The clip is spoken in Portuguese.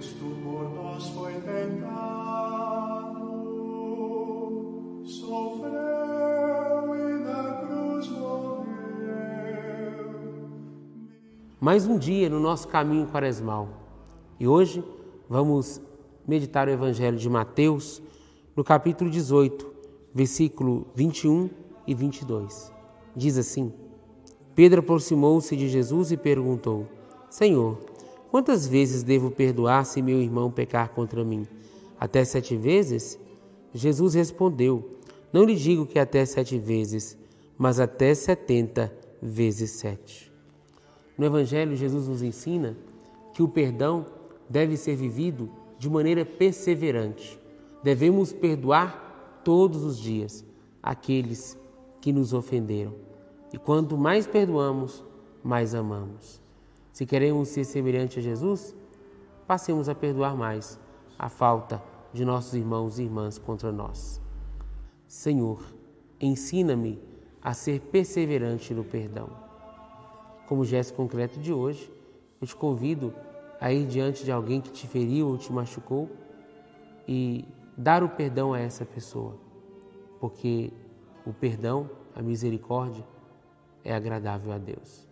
Cristo por nós foi tentado, sofreu e na cruz morreu. Mais um dia no nosso caminho quaresmal. E hoje vamos meditar o Evangelho de Mateus, no capítulo 18, versículo 21 e 22. Diz assim: Pedro aproximou-se de Jesus e perguntou: Senhor, quantas vezes devo perdoar se meu irmão pecar contra mim? Até sete vezes? Jesus respondeu: Não lhe digo que até sete vezes, mas até setenta vezes sete. No Evangelho, Jesus nos ensina que o perdão deve ser vivido de maneira perseverante. Devemos perdoar todos os dias aqueles que nos ofenderam. E quanto mais perdoamos, mais amamos. Se queremos ser semelhantes a Jesus, passemos a perdoar mais a falta de nossos irmãos e irmãs contra nós. Senhor, ensina-me a ser perseverante no perdão. Como gesto concreto de hoje, eu te convido a ir diante de alguém que te feriu ou te machucou e dar o perdão a essa pessoa, porque o perdão, a misericórdia, é agradável a Deus.